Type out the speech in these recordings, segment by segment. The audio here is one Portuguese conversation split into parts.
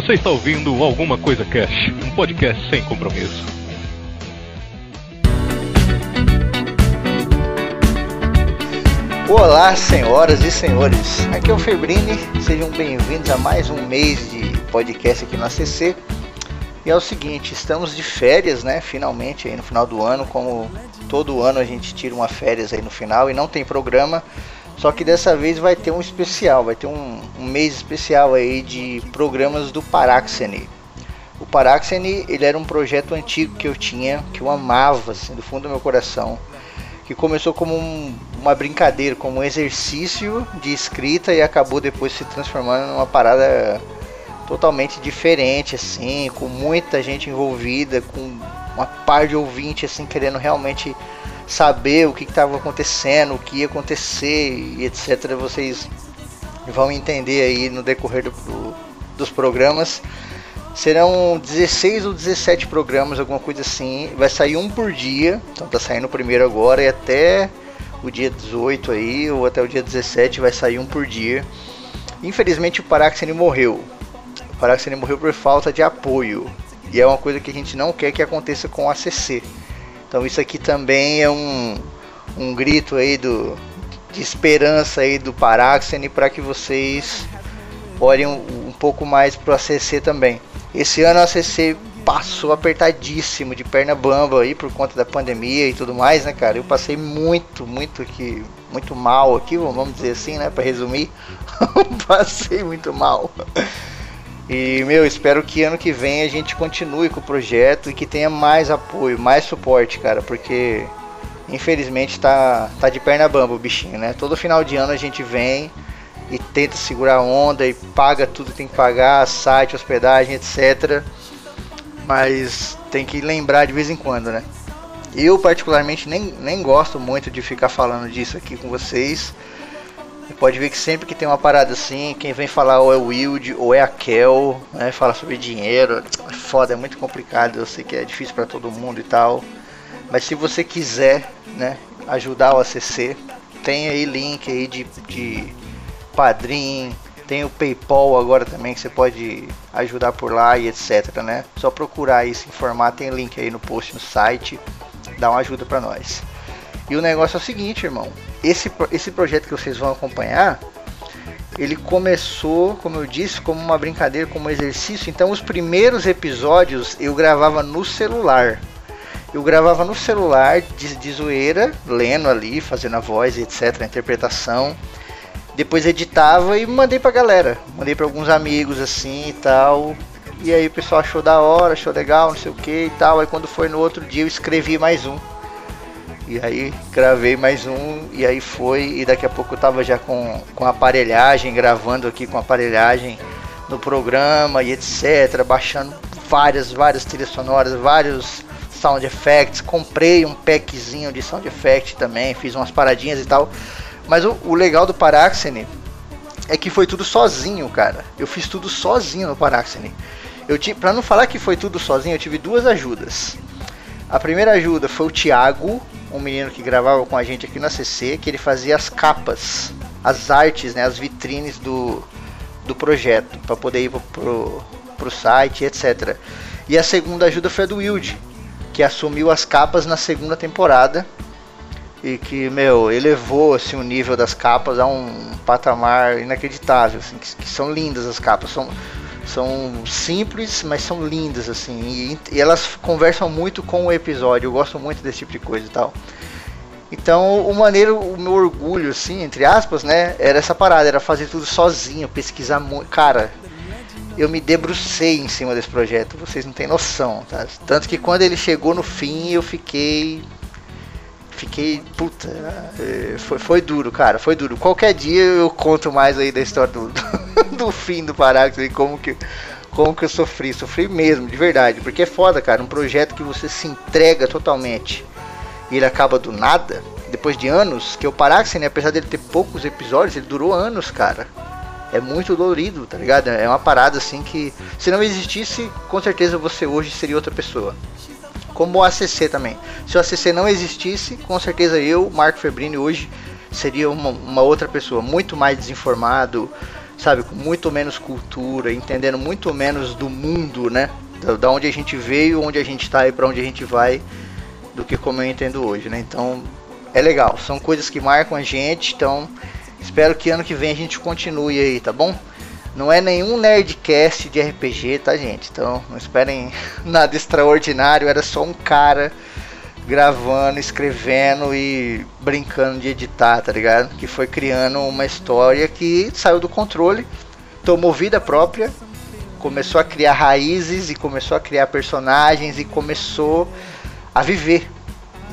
Você está ouvindo Alguma Coisa Cash, um podcast sem compromisso. Olá, senhoras e senhores. Aqui é o Febrini. Sejam bem-vindos a mais um mês de podcast aqui no ACC. E é o seguinte, estamos de férias, né? Finalmente aí no final do ano, como todo ano a gente tira uma férias aí no final e não tem programa. Só que dessa vez vai ter um especial, vai ter um, um mês especial aí de programas do Paraxene. O Paraxene, ele era um projeto antigo que eu tinha, que eu amava, assim, do fundo do meu coração. Que começou como um, uma brincadeira, como um exercício de escrita e acabou depois se transformando numa parada totalmente diferente, assim, com muita gente envolvida, com uma par de ouvinte, assim, querendo realmente saber o que estava acontecendo, o que ia acontecer e etc. Vocês vão entender aí no decorrer do, do, dos programas. Serão 16 ou 17 programas, alguma coisa assim. Vai sair um por dia. Então tá saindo o primeiro agora e até o dia 18 aí, ou até o dia 17 vai sair um por dia. Infelizmente o Paraxene morreu. O Paraxene morreu por falta de apoio. E é uma coisa que a gente não quer que aconteça com a CC. Então isso aqui também é um, um grito aí do, de esperança aí do Paraxene para que vocês olhem um, um pouco mais para o ACC também. Esse ano o ACC passou apertadíssimo de perna bamba aí por conta da pandemia e tudo mais, né, cara? Eu passei muito, muito aqui, muito mal aqui, vamos dizer assim, né, para resumir. passei muito mal. E, meu, espero que ano que vem a gente continue com o projeto e que tenha mais apoio, mais suporte, cara, porque infelizmente tá, tá de perna bamba o bichinho, né? Todo final de ano a gente vem e tenta segurar a onda e paga tudo que tem que pagar, site, hospedagem, etc. Mas tem que lembrar de vez em quando, né? Eu particularmente nem, nem gosto muito de ficar falando disso aqui com vocês pode ver que sempre que tem uma parada assim, quem vem falar ou é o Wild ou é a Kel, né? Fala sobre dinheiro. É foda, é muito complicado. Eu sei que é difícil para todo mundo e tal. Mas se você quiser, né, ajudar o ACC, tem aí link aí de, de Padrim, tem o PayPal agora também que você pode ajudar por lá e etc, né? Só procurar aí se informar, tem link aí no post no site, dá uma ajuda para nós. E o negócio é o seguinte, irmão. Esse, esse projeto que vocês vão acompanhar, ele começou, como eu disse, como uma brincadeira, como um exercício. Então, os primeiros episódios eu gravava no celular. Eu gravava no celular de, de zoeira, lendo ali, fazendo a voz, etc., a interpretação. Depois editava e mandei pra galera. Mandei para alguns amigos assim e tal. E aí o pessoal achou da hora, achou legal, não sei o que e tal. Aí quando foi no outro dia eu escrevi mais um. E aí gravei mais um e aí foi e daqui a pouco eu tava já com, com aparelhagem, gravando aqui com aparelhagem no programa e etc, baixando várias, várias trilhas sonoras, vários sound effects, comprei um packzinho de sound effect também, fiz umas paradinhas e tal. Mas o, o legal do Paraxene é que foi tudo sozinho, cara. Eu fiz tudo sozinho no Paraxene. Eu tive, para não falar que foi tudo sozinho, eu tive duas ajudas. A primeira ajuda foi o Thiago, um menino que gravava com a gente aqui na CC, que ele fazia as capas, as artes, né, as vitrines do, do projeto, para poder ir pro, pro site, etc. E a segunda ajuda foi a do Wild, que assumiu as capas na segunda temporada e que, meu, elevou assim, o nível das capas a um patamar inacreditável, assim, que, que são lindas as capas, são são simples, mas são lindas, assim. E, e, elas conversam muito com o episódio. Eu gosto muito desse tipo de coisa e tal. Então, o maneiro, o meu orgulho, assim, entre aspas, né? Era essa parada, era fazer tudo sozinho, pesquisar muito. Cara, eu me debrucei em cima desse projeto, vocês não têm noção, tá? Tanto que quando ele chegou no fim, eu fiquei. Fiquei. Puta. É, foi, foi duro, cara, foi duro. Qualquer dia eu conto mais aí da história do do fim do Paráxis e como que, como que eu sofri. Sofri mesmo, de verdade. Porque é foda, cara. Um projeto que você se entrega totalmente e ele acaba do nada, depois de anos, que o Paráxis, né, apesar dele ter poucos episódios, ele durou anos, cara. É muito dolorido, tá ligado? É uma parada assim que, se não existisse, com certeza você hoje seria outra pessoa. Como o ACC também. Se o ACC não existisse, com certeza eu, Marco Febrini, hoje seria uma, uma outra pessoa, muito mais desinformado, sabe, com muito menos cultura, entendendo muito menos do mundo, né? Da, da onde a gente veio, onde a gente está e para onde a gente vai, do que como eu entendo hoje, né? Então é legal, são coisas que marcam a gente, então espero que ano que vem a gente continue aí, tá bom? Não é nenhum nerdcast de RPG, tá, gente? Então não esperem nada extraordinário, era só um cara gravando, escrevendo e brincando de editar, tá ligado? Que foi criando uma história que saiu do controle, tomou vida própria, começou a criar raízes e começou a criar personagens e começou a viver.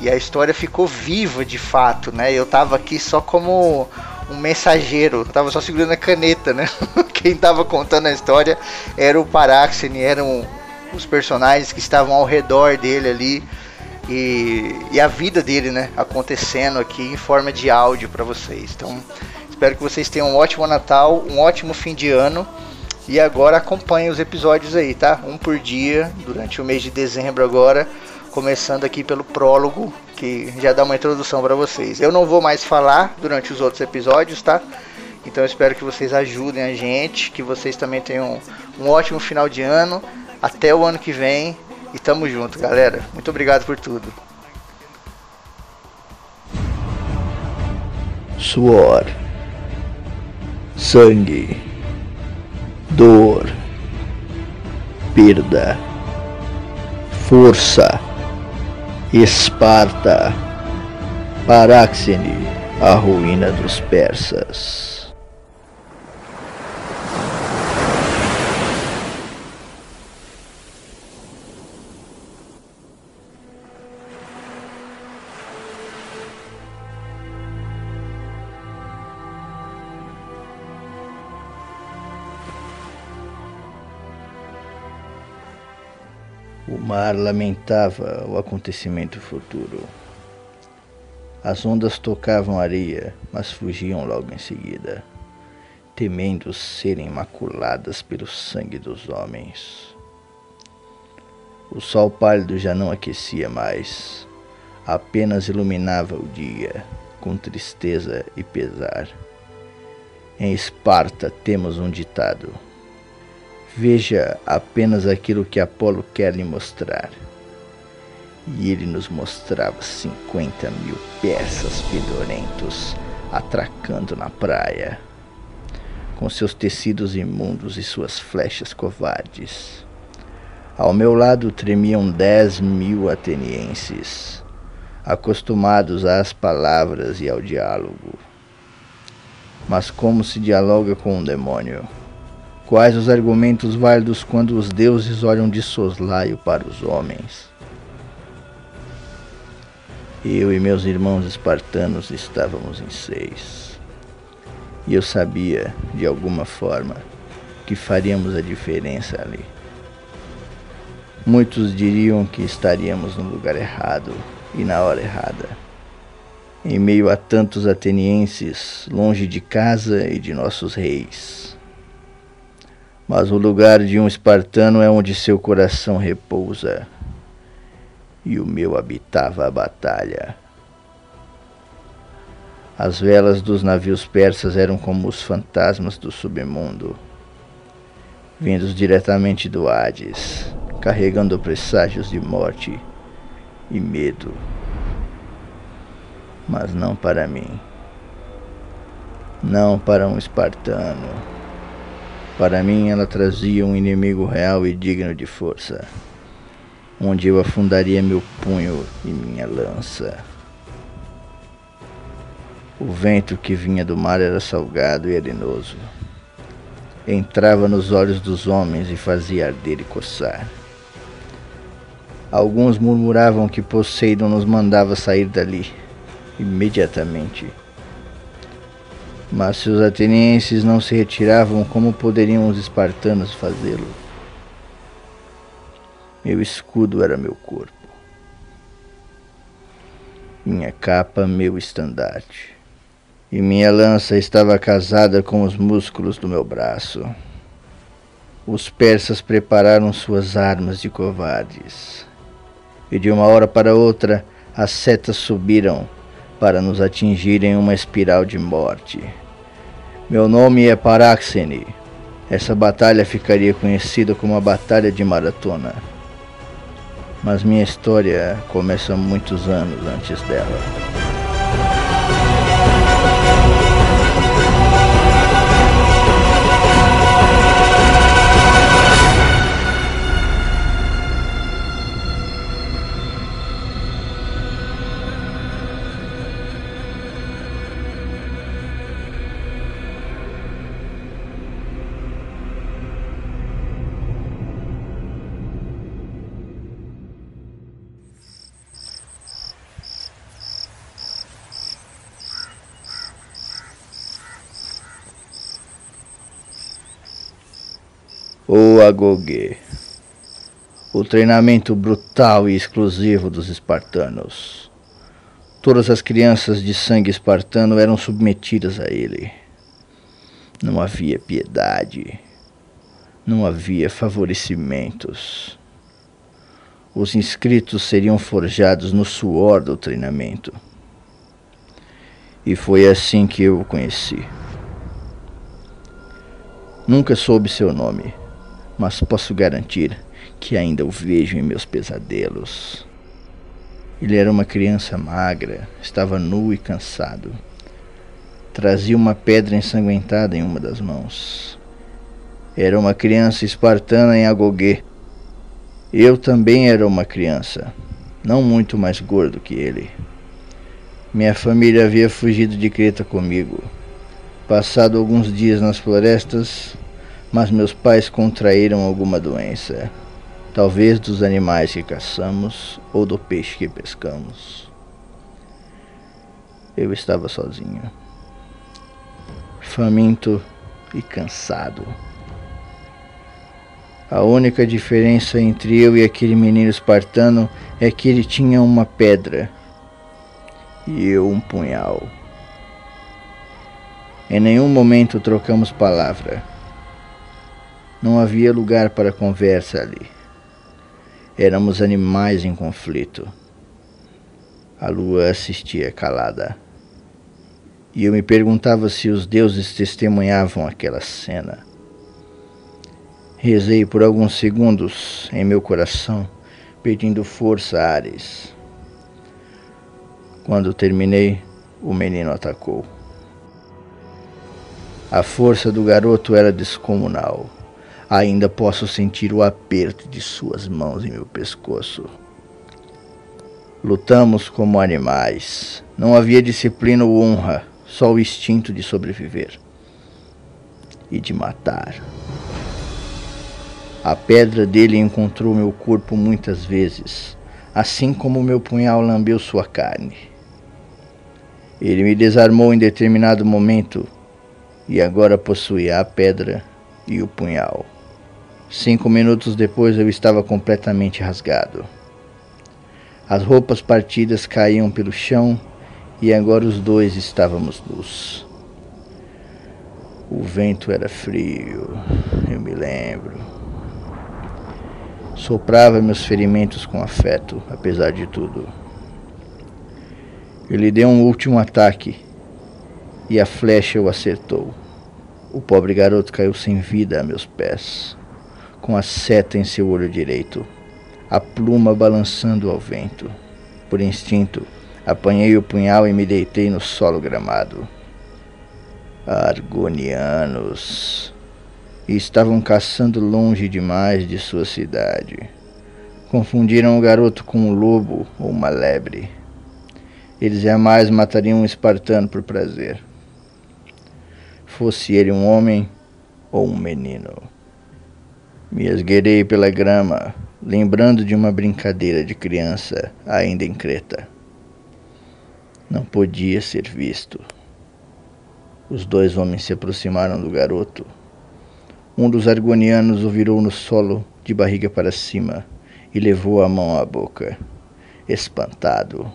E a história ficou viva de fato, né? Eu tava aqui só como um mensageiro, eu tava só segurando a caneta, né? Quem tava contando a história era o Paraxene, eram os personagens que estavam ao redor dele ali e, e a vida dele, né, acontecendo aqui em forma de áudio para vocês. Então, espero que vocês tenham um ótimo Natal, um ótimo fim de ano. E agora acompanhem os episódios aí, tá? Um por dia durante o mês de dezembro agora, começando aqui pelo prólogo, que já dá uma introdução para vocês. Eu não vou mais falar durante os outros episódios, tá? Então eu espero que vocês ajudem a gente, que vocês também tenham um ótimo final de ano. Até o ano que vem e tamo junto, galera. Muito obrigado por tudo. Suor, sangue, dor, perda, força, Esparta, Paráxene, a ruína dos persas. O mar lamentava o acontecimento futuro. As ondas tocavam areia, mas fugiam logo em seguida, temendo serem maculadas pelo sangue dos homens. O sol pálido já não aquecia mais, apenas iluminava o dia com tristeza e pesar. Em Esparta temos um ditado Veja apenas aquilo que Apolo quer lhe mostrar. E ele nos mostrava cinquenta mil persas fedorentos atracando na praia, com seus tecidos imundos e suas flechas covardes. Ao meu lado tremiam dez mil atenienses, acostumados às palavras e ao diálogo. Mas como se dialoga com um demônio? Quais os argumentos válidos quando os deuses olham de soslaio para os homens? Eu e meus irmãos espartanos estávamos em seis. E eu sabia, de alguma forma, que faríamos a diferença ali. Muitos diriam que estaríamos no lugar errado e na hora errada. Em meio a tantos atenienses, longe de casa e de nossos reis mas o lugar de um espartano é onde seu coração repousa. E o meu habitava a batalha. As velas dos navios persas eram como os fantasmas do submundo, vindos diretamente do Hades, carregando presságios de morte e medo. Mas não para mim. Não para um espartano. Para mim, ela trazia um inimigo real e digno de força, onde eu afundaria meu punho e minha lança. O vento que vinha do mar era salgado e arenoso. Entrava nos olhos dos homens e fazia arder e coçar. Alguns murmuravam que Poseidon nos mandava sair dali imediatamente mas se os atenienses não se retiravam, como poderiam os espartanos fazê-lo? Meu escudo era meu corpo, minha capa, meu estandarte, e minha lança estava casada com os músculos do meu braço. Os persas prepararam suas armas de covardes, e de uma hora para outra as setas subiram para nos atingir em uma espiral de morte. Meu nome é Paraxene. Essa batalha ficaria conhecida como a Batalha de Maratona. Mas minha história começa muitos anos antes dela. O Agoge. O treinamento brutal e exclusivo dos espartanos. Todas as crianças de sangue espartano eram submetidas a ele. Não havia piedade. Não havia favorecimentos. Os inscritos seriam forjados no suor do treinamento. E foi assim que eu o conheci. Nunca soube seu nome mas posso garantir que ainda o vejo em meus pesadelos. Ele era uma criança magra, estava nu e cansado. Trazia uma pedra ensanguentada em uma das mãos. Era uma criança espartana em Agoguê. Eu também era uma criança, não muito mais gordo que ele. Minha família havia fugido de Creta comigo. Passado alguns dias nas florestas, mas meus pais contraíram alguma doença, talvez dos animais que caçamos ou do peixe que pescamos. Eu estava sozinho, faminto e cansado. A única diferença entre eu e aquele menino espartano é que ele tinha uma pedra e eu um punhal. Em nenhum momento trocamos palavra. Não havia lugar para conversa ali. Éramos animais em conflito. A lua assistia calada. E eu me perguntava se os deuses testemunhavam aquela cena. Rezei por alguns segundos em meu coração, pedindo força a Ares. Quando terminei, o menino atacou. A força do garoto era descomunal. Ainda posso sentir o aperto de suas mãos em meu pescoço. Lutamos como animais. Não havia disciplina ou honra, só o instinto de sobreviver e de matar. A pedra dele encontrou meu corpo muitas vezes, assim como meu punhal lambeu sua carne. Ele me desarmou em determinado momento e agora possuía a pedra e o punhal. Cinco minutos depois eu estava completamente rasgado. As roupas partidas caíam pelo chão e agora os dois estávamos nus. O vento era frio, eu me lembro. Soprava meus ferimentos com afeto, apesar de tudo. Ele deu um último ataque e a flecha o acertou. O pobre garoto caiu sem vida a meus pés com a seta em seu olho direito, a pluma balançando ao vento. Por instinto, apanhei o punhal e me deitei no solo gramado. Argonianos. E estavam caçando longe demais de sua cidade. Confundiram o garoto com um lobo ou uma lebre. Eles jamais matariam um espartano por prazer. Fosse ele um homem ou um menino. Me esgueirei pela grama, lembrando de uma brincadeira de criança ainda em Creta. Não podia ser visto. Os dois homens se aproximaram do garoto. Um dos argonianos o virou no solo, de barriga para cima, e levou a mão à boca, espantado.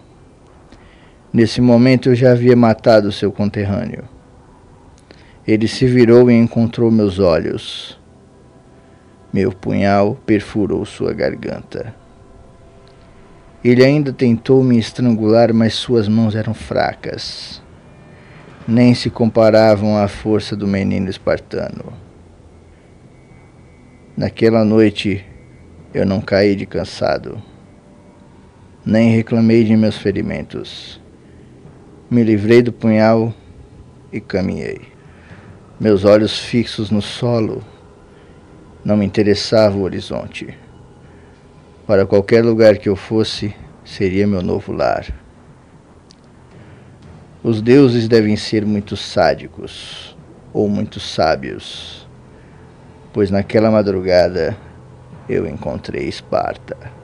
Nesse momento eu já havia matado seu conterrâneo. Ele se virou e encontrou meus olhos. Meu punhal perfurou sua garganta. Ele ainda tentou me estrangular, mas suas mãos eram fracas. nem se comparavam à força do menino espartano. Naquela noite eu não caí de cansado, nem reclamei de meus ferimentos. Me livrei do punhal e caminhei. Meus olhos fixos no solo, não me interessava o horizonte. Para qualquer lugar que eu fosse, seria meu novo lar. Os deuses devem ser muito sádicos ou muito sábios, pois naquela madrugada eu encontrei Esparta.